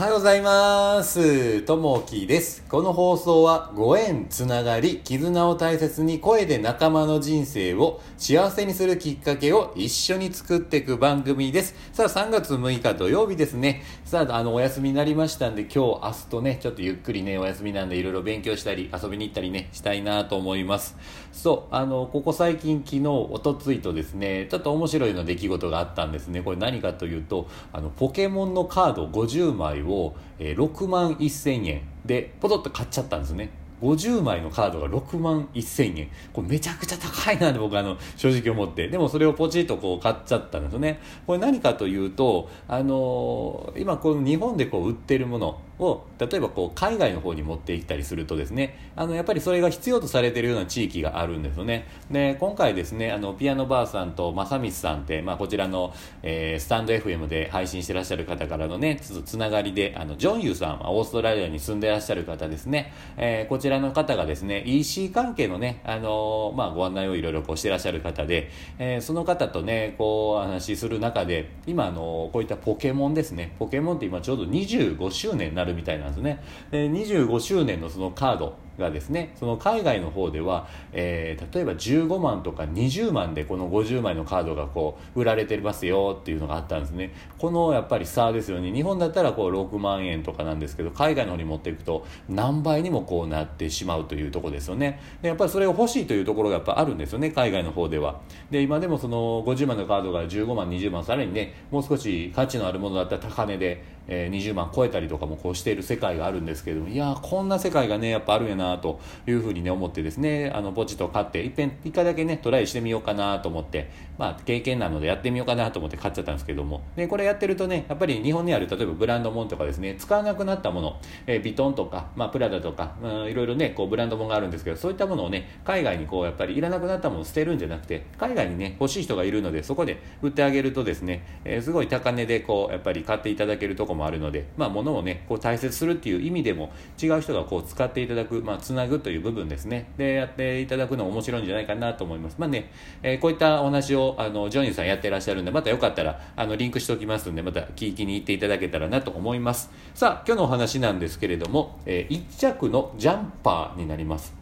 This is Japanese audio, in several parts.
おはようございます。ともきです。この放送はご縁、つながり、絆を大切に声で仲間の人生を幸せにするきっかけを一緒に作っていく番組です。さあ、3月6日土曜日ですね。さあ、あの、お休みになりましたんで、今日、明日とね、ちょっとゆっくりね、お休みなんで、いろいろ勉強したり、遊びに行ったりね、したいなと思います。そう、あの、ここ最近、昨日、おとついとですね、ちょっと面白いの出来事があったんですね。これ何かというと、あの、ポケモンのカード50枚を、をえー6万1000円でポトッと買っちゃったんですね。50枚のカードが6万1000円。これめちゃくちゃ高いなって僕あの正直思って。でもそれをポチッとこう買っちゃったんですね。これ何かというとあのー今この日本でこう売ってるもの。を例えばこう海外の方に持っていったりするとですねあのやっぱりそれが必要とされてるような地域があるんですよね。で今回ですねあのピアノバーさんと正光さんって、まあ、こちらの、えースタンド FM で配信してらっしゃる方からのねつつながりであのジョンユーさんオーストラリアに住んでらっしゃる方ですね、えーこちらの方がですね EC 関係のね、あのーまあ、ご案内をいろいろこうしてらっしゃる方で、えーその方とねこうお話しする中で今、あのこういったポケモンですね。ポケモンって今ちょうど25周年になるみたいなんですね。で25周年のそのカードがですねその海外の方では、えー例えば15万とか20万でこの50枚のカードがこう売られてますよっていうのがあったんですね。このやっぱり差ですよね。日本だったらこう6万円とかなんですけど海外の方に持っていくと何倍にもこうなってしまうというとこですよね。でやっぱりそれを欲しいというところがやっぱあるんですよね海外の方では。で今でもその50万のカードが15万20万さらにねもう少し価値のあるものだったら高値で、え20万超えたりとかもこうしている世界があるんですけどもいやーこんな世界がねやっぱあるんやなというふうにね思ってですねあのポチと買っていっぺん一回だけねトライしてみようかなと思ってまあ経験なのでやってみようかなと思って買っちゃったんですけどもでこれやってるとねやっぱり日本にある例えばブランドもんとかですね使わなくなったもの、えービトンとか、まあ、プラダとか、まあ、いろいろねこうブランドもんがあるんですけどそういったものをね海外にこうやっぱりいらなくなったものを捨てるんじゃなくて海外にね欲しい人がいるのでそこで売ってあげるとですね、えーすごい高値でこうやっぱり買っていただけるとこももあるのでまあ物をねこう大切するっていう意味でも違う人がこう使っていただくまあつなぐという部分ですね。でやっていただくの面白いんじゃないかなと思います。まあね、えーこういったお話をあのジョニーさんやってらっしゃるんでまたよかったらあのリンクしておきますんでまた聞きに行っていただけたらなと思います。さあ今日のお話なんですけれども、え1着のジャンパーになります。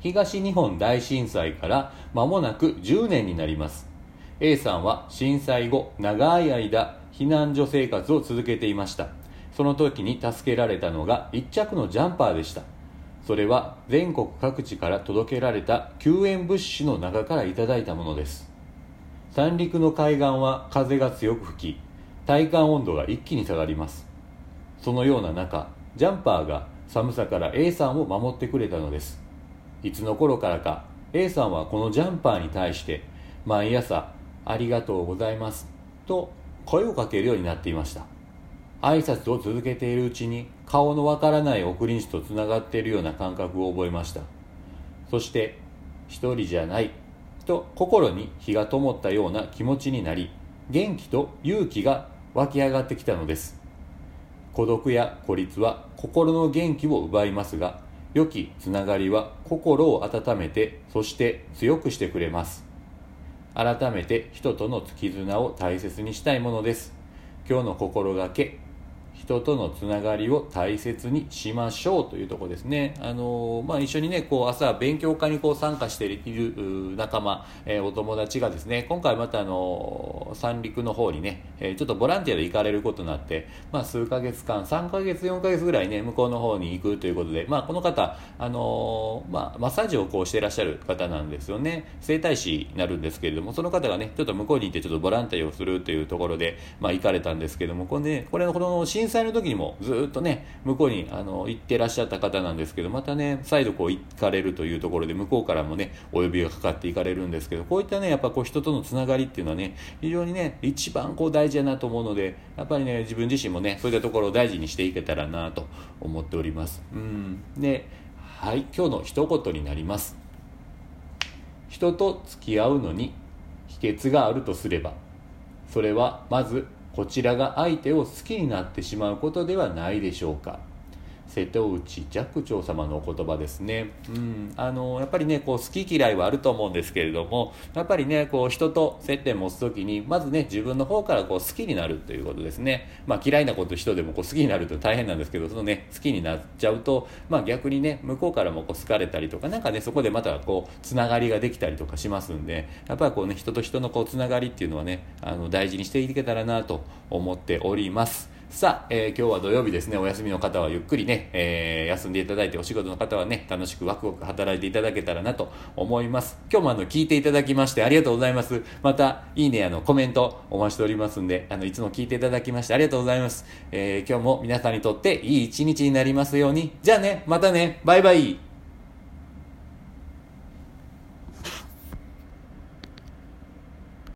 東日本大震災から間もなく10年になります。A さんは震災後長い間避難所生活を続けていました。その時に助けられたのが1着のジャンパーでした。それは全国各地から届けられた救援物資の中からいただいたものです。三陸の海岸は風が強く吹き体感温度が一気に下がります。そのような中ジャンパーが寒さから A さんを守ってくれたのです。いつの頃からか A さんはこのジャンパーに対して毎朝「ありがとうございます」と声をかけるようになっていました。挨拶を続けているうちに顔のわからない送り主とつながっているような感覚を覚えました。そして一人じゃない。と心に火が灯ったような気持ちになり元気と勇気が湧き上がってきたのです。孤独や孤立は心の元気を奪いますが良きつながりは心を温めてそして強くしてくれます。改めて人との絆を大切にしたいものです。今日の心がけ人とのつながりを大切にしましょうというとこですね。あのまあ、一緒にね、こう朝勉強会にこう参加している仲間、えーお友達がですね、今回またあの三陸の方にね、えーちょっとボランティアで行かれることになって、まあ、数ヶ月間、3ヶ月、4ヶ月ぐらいね、向こうの方に行くということで、まあ、この方、あのまあ、マッサージをこうしていらっしゃる方なんですよね。整体師になるんですけれども、その方がね、ちょっと向こうに行ってちょっとボランティアをするというところで、まあ、行かれたんですけども、これね、これのこの震災の時にもずっとね、向こうにあの行ってらっしゃった方なんですけど、またね、再度こう行かれるというところで、向こうからもね、お呼びがかかっていかれるんですけど、こういったね、やっぱこう人とのつながりっていうのはね、非常にね、一番こう大事だなと思うので、やっぱりね、自分自身もね、そういったところを大事にしていけたらなと思っております。うん。で、はい、今日の一言になります。人と付き合うのに秘訣があるとすれば、それはまずこちらが相手を好きになってしまうことではないでしょうか。瀬戸内寂聴様のお言葉ですね。うん、あのやっぱりねこう好き嫌いはあると思うんですけれどもやっぱりねこう人と接点持つ時にまずね自分の方からこう好きになるということですね。まあ、嫌いなこと人でもこう好きになると大変なんですけどそのね好きになっちゃうと、まあ、逆にね向こうからもこう好かれたりとか何かねそこでまたこうつながりができたりとかしますんでやっぱりこうね人と人のこうつながりっていうのはねあの大事にしていけたらなと思っております。さあ、えー、今日は土曜日ですね、お休みの方はゆっくりね、えー、休んでいただいて、お仕事の方はね、楽しくワクワク働いていただけたらなと思います。今日もあの、聞いていただきましてありがとうございます。また、いいね、あの、コメントお待ちしておりますんで、あの、いつも聞いていただきましてありがとうございます。えー、今日も皆さんにとっていい一日になりますように。じゃあね、またね、バイバイ。